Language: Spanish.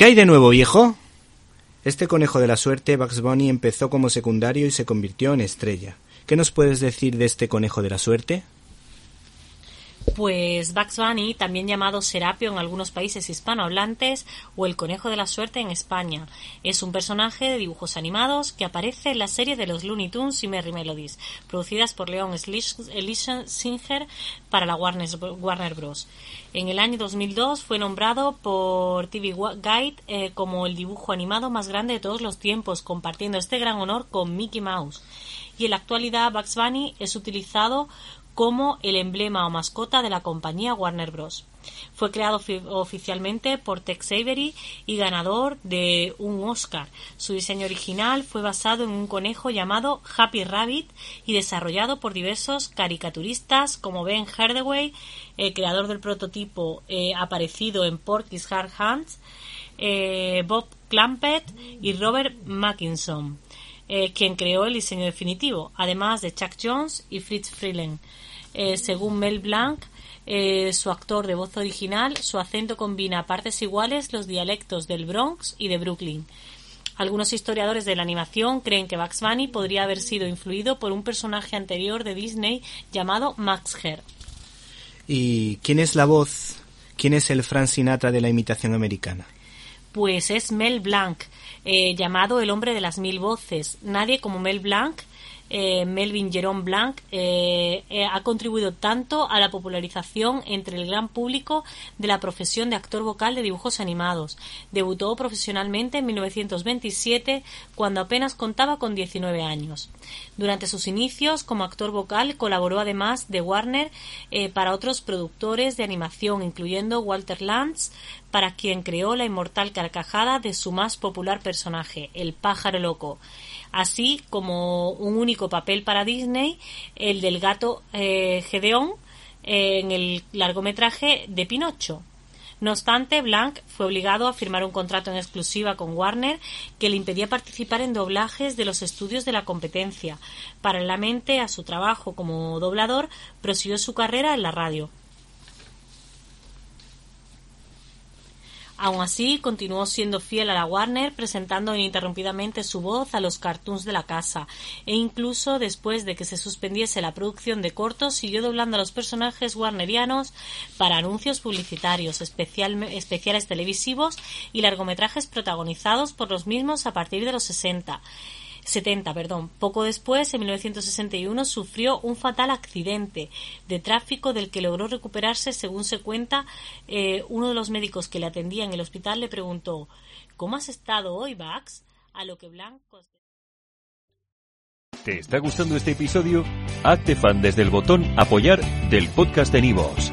¿Qué hay de nuevo, viejo? Este conejo de la suerte, Bugs Bunny, empezó como secundario y se convirtió en estrella. ¿Qué nos puedes decir de este conejo de la suerte? Pues Bugs Bunny, también llamado Serapio en algunos países hispanohablantes o el conejo de la suerte en España, es un personaje de dibujos animados que aparece en la serie de los Looney Tunes y Merry Melodies, producidas por Leon Singer para la Warner, Warner Bros. En el año 2002 fue nombrado por TV Guide eh, como el dibujo animado más grande de todos los tiempos, compartiendo este gran honor con Mickey Mouse. Y en la actualidad Bugs Bunny es utilizado como el emblema o mascota de la compañía Warner Bros. Fue creado oficialmente por Tex Avery y ganador de un Oscar. Su diseño original fue basado en un conejo llamado Happy Rabbit y desarrollado por diversos caricaturistas como Ben Hardaway, el creador del prototipo eh, aparecido en Porky's Hard Hands, eh, Bob Clampett y Robert Mackinson. Eh, quien creó el diseño definitivo, además de Chuck Jones y Fritz Freeland. Eh, según Mel Blanc, eh, su actor de voz original, su acento combina a partes iguales los dialectos del Bronx y de Brooklyn. Algunos historiadores de la animación creen que Bugs Bunny podría haber sido influido por un personaje anterior de Disney llamado Max Herr. ¿Y quién es la voz? ¿Quién es el Frank Sinatra de la imitación americana? Pues es Mel Blanc, eh, llamado el hombre de las mil voces. Nadie como Mel Blanc eh, Melvin Jerome Blanc eh, eh, ha contribuido tanto a la popularización entre el gran público de la profesión de actor vocal de dibujos animados. Debutó profesionalmente en 1927 cuando apenas contaba con 19 años. Durante sus inicios como actor vocal colaboró además de Warner para otros productores de animación, incluyendo Walter Lantz, para quien creó la inmortal carcajada de su más popular personaje, el pájaro loco así como un único papel para Disney, el del gato eh, Gedeón en el largometraje de Pinocho. No obstante, Blanc fue obligado a firmar un contrato en exclusiva con Warner que le impedía participar en doblajes de los estudios de la competencia. Paralelamente a su trabajo como doblador, prosiguió su carrera en la radio. Aun así, continuó siendo fiel a la Warner, presentando ininterrumpidamente su voz a los cartoons de la casa, e incluso después de que se suspendiese la producción de cortos, siguió doblando a los personajes warnerianos para anuncios publicitarios, especiales televisivos y largometrajes protagonizados por los mismos a partir de los 60. 70, perdón. Poco después, en 1961, sufrió un fatal accidente de tráfico del que logró recuperarse, según se cuenta. Eh, uno de los médicos que le atendía en el hospital le preguntó ¿Cómo has estado hoy, Bax? A lo que Blanco. ¿Te está gustando este episodio? Hazte fan desde el botón Apoyar del podcast de Nivos.